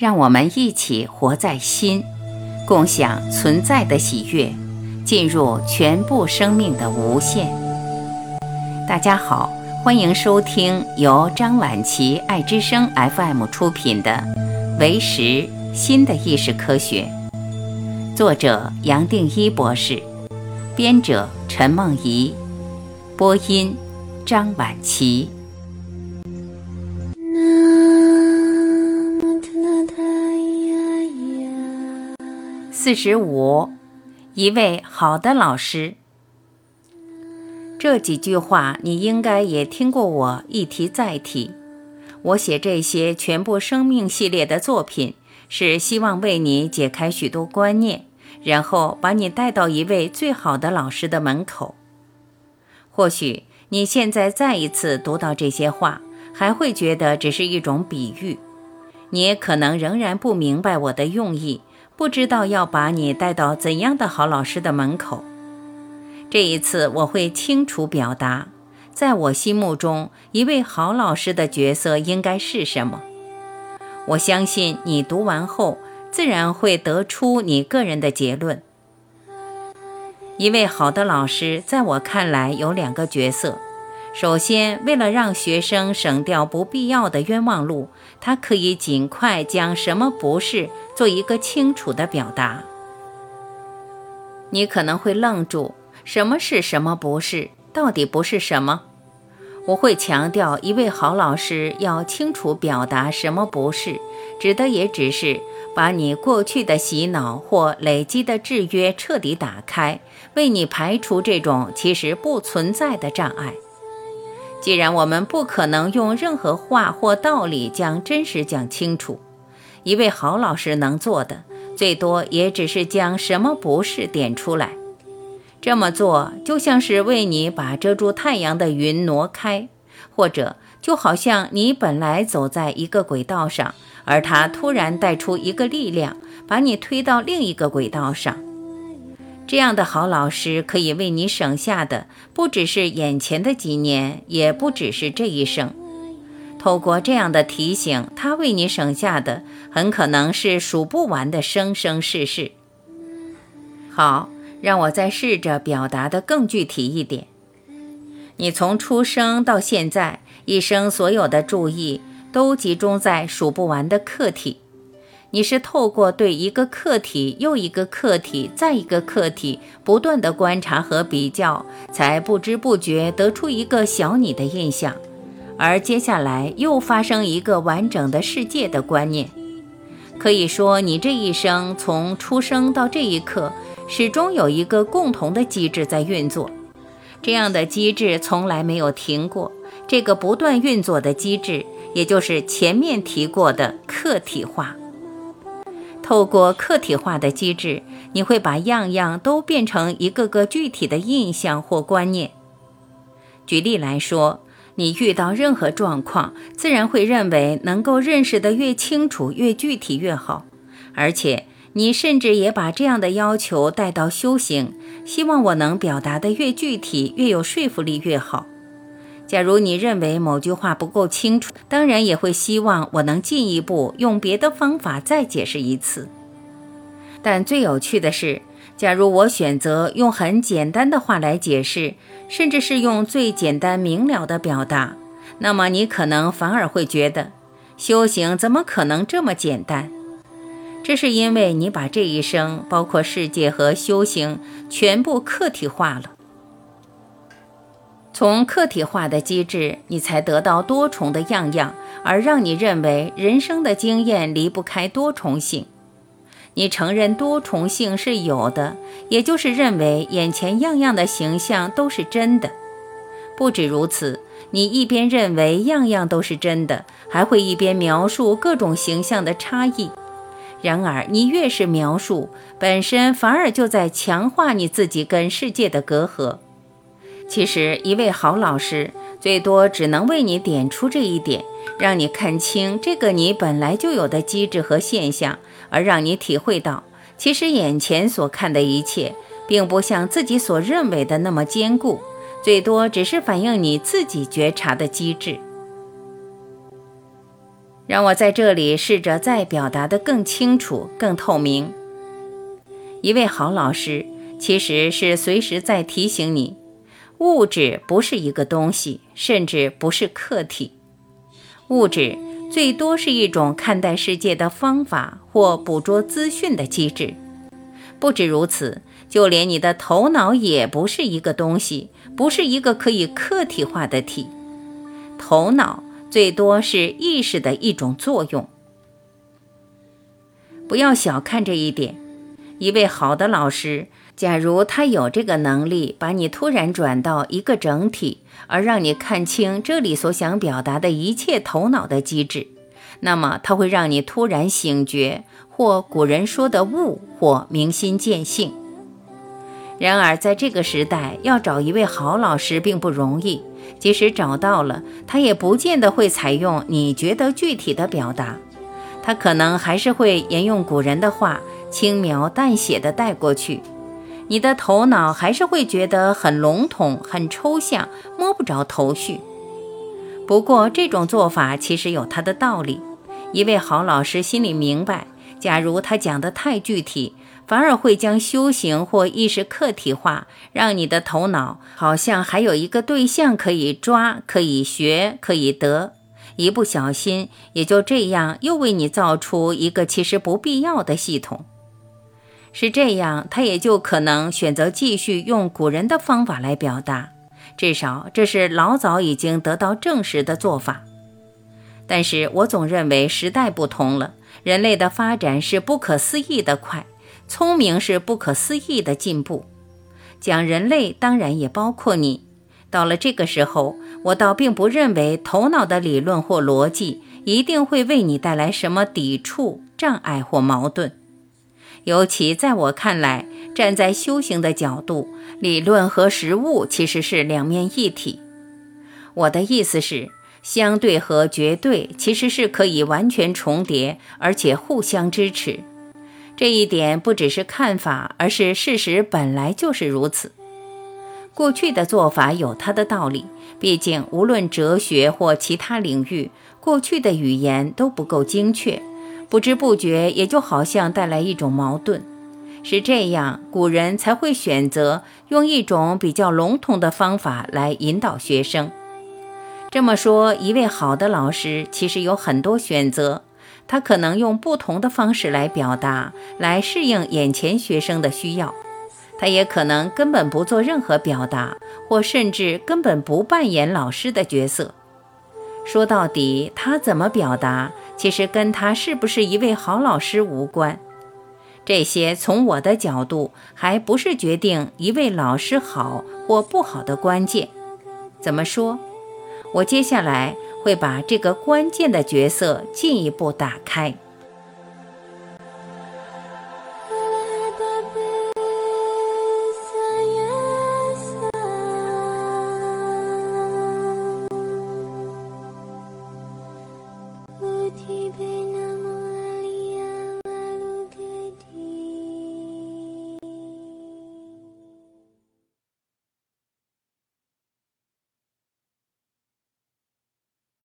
让我们一起活在心，共享存在的喜悦，进入全部生命的无限。大家好，欢迎收听由张晚琪爱之声 FM 出品的《为识新的意识科学》，作者杨定一博士，编者陈梦怡，播音张晚琪。四十五，一位好的老师。这几句话你应该也听过，我一提再提。我写这些全部生命系列的作品，是希望为你解开许多观念，然后把你带到一位最好的老师的门口。或许你现在再一次读到这些话，还会觉得只是一种比喻，你也可能仍然不明白我的用意。不知道要把你带到怎样的好老师的门口。这一次我会清楚表达，在我心目中，一位好老师的角色应该是什么。我相信你读完后，自然会得出你个人的结论。一位好的老师，在我看来有两个角色。首先，为了让学生省掉不必要的冤枉路，他可以尽快将什么不是做一个清楚的表达。你可能会愣住，什么是什么不是？到底不是什么？我会强调，一位好老师要清楚表达什么不是，指的也只是把你过去的洗脑或累积的制约彻底打开，为你排除这种其实不存在的障碍。既然我们不可能用任何话或道理将真实讲清楚，一位好老师能做的，最多也只是将什么不是点出来。这么做就像是为你把遮住太阳的云挪开，或者就好像你本来走在一个轨道上，而它突然带出一个力量，把你推到另一个轨道上。这样的好老师可以为你省下的不只是眼前的几年，也不只是这一生。透过这样的提醒，他为你省下的很可能是数不完的生生世世。好，让我再试着表达的更具体一点。你从出生到现在一生所有的注意，都集中在数不完的客体。你是透过对一个客体又一个客体再一个客体不断的观察和比较，才不知不觉得出一个小你的印象，而接下来又发生一个完整的世界的观念。可以说，你这一生从出生到这一刻，始终有一个共同的机制在运作，这样的机制从来没有停过。这个不断运作的机制，也就是前面提过的客体化。透过客体化的机制，你会把样样都变成一个个具体的印象或观念。举例来说，你遇到任何状况，自然会认为能够认识得越清楚、越具体越好。而且，你甚至也把这样的要求带到修行，希望我能表达的越具体、越有说服力越好。假如你认为某句话不够清楚，当然也会希望我能进一步用别的方法再解释一次。但最有趣的是，假如我选择用很简单的话来解释，甚至是用最简单明了的表达，那么你可能反而会觉得，修行怎么可能这么简单？这是因为你把这一生，包括世界和修行，全部客体化了。从客体化的机制，你才得到多重的样样，而让你认为人生的经验离不开多重性。你承认多重性是有的，也就是认为眼前样样的形象都是真的。不止如此，你一边认为样样都是真的，还会一边描述各种形象的差异。然而，你越是描述，本身反而就在强化你自己跟世界的隔阂。其实，一位好老师最多只能为你点出这一点，让你看清这个你本来就有的机制和现象，而让你体会到，其实眼前所看的一切，并不像自己所认为的那么坚固，最多只是反映你自己觉察的机制。让我在这里试着再表达得更清楚、更透明。一位好老师其实是随时在提醒你，物质不是一个东西，甚至不是客体。物质最多是一种看待世界的方法或捕捉资讯的机制。不止如此，就连你的头脑也不是一个东西，不是一个可以客体化的体。头脑最多是意识的一种作用。不要小看这一点。一位好的老师，假如他有这个能力，把你突然转到一个整体，而让你看清这里所想表达的一切头脑的机制，那么他会让你突然醒觉。或古人说的悟，或明心见性。然而，在这个时代，要找一位好老师并不容易。即使找到了，他也不见得会采用你觉得具体的表达，他可能还是会沿用古人的话，轻描淡写的带过去。你的头脑还是会觉得很笼统、很抽象，摸不着头绪。不过，这种做法其实有它的道理。一位好老师心里明白。假如他讲得太具体，反而会将修行或意识客体化，让你的头脑好像还有一个对象可以抓、可以学、可以得，一不小心也就这样又为你造出一个其实不必要的系统。是这样，他也就可能选择继续用古人的方法来表达，至少这是老早已经得到证实的做法。但是我总认为时代不同了。人类的发展是不可思议的快，聪明是不可思议的进步。讲人类当然也包括你。到了这个时候，我倒并不认为头脑的理论或逻辑一定会为你带来什么抵触、障碍或矛盾。尤其在我看来，站在修行的角度，理论和实物其实是两面一体。我的意思是。相对和绝对其实是可以完全重叠，而且互相支持。这一点不只是看法，而是事实本来就是如此。过去的做法有它的道理，毕竟无论哲学或其他领域，过去的语言都不够精确，不知不觉也就好像带来一种矛盾。是这样，古人才会选择用一种比较笼统的方法来引导学生。这么说，一位好的老师其实有很多选择，他可能用不同的方式来表达，来适应眼前学生的需要。他也可能根本不做任何表达，或甚至根本不扮演老师的角色。说到底，他怎么表达，其实跟他是不是一位好老师无关。这些从我的角度，还不是决定一位老师好或不好的关键。怎么说？我接下来会把这个关键的角色进一步打开。提笔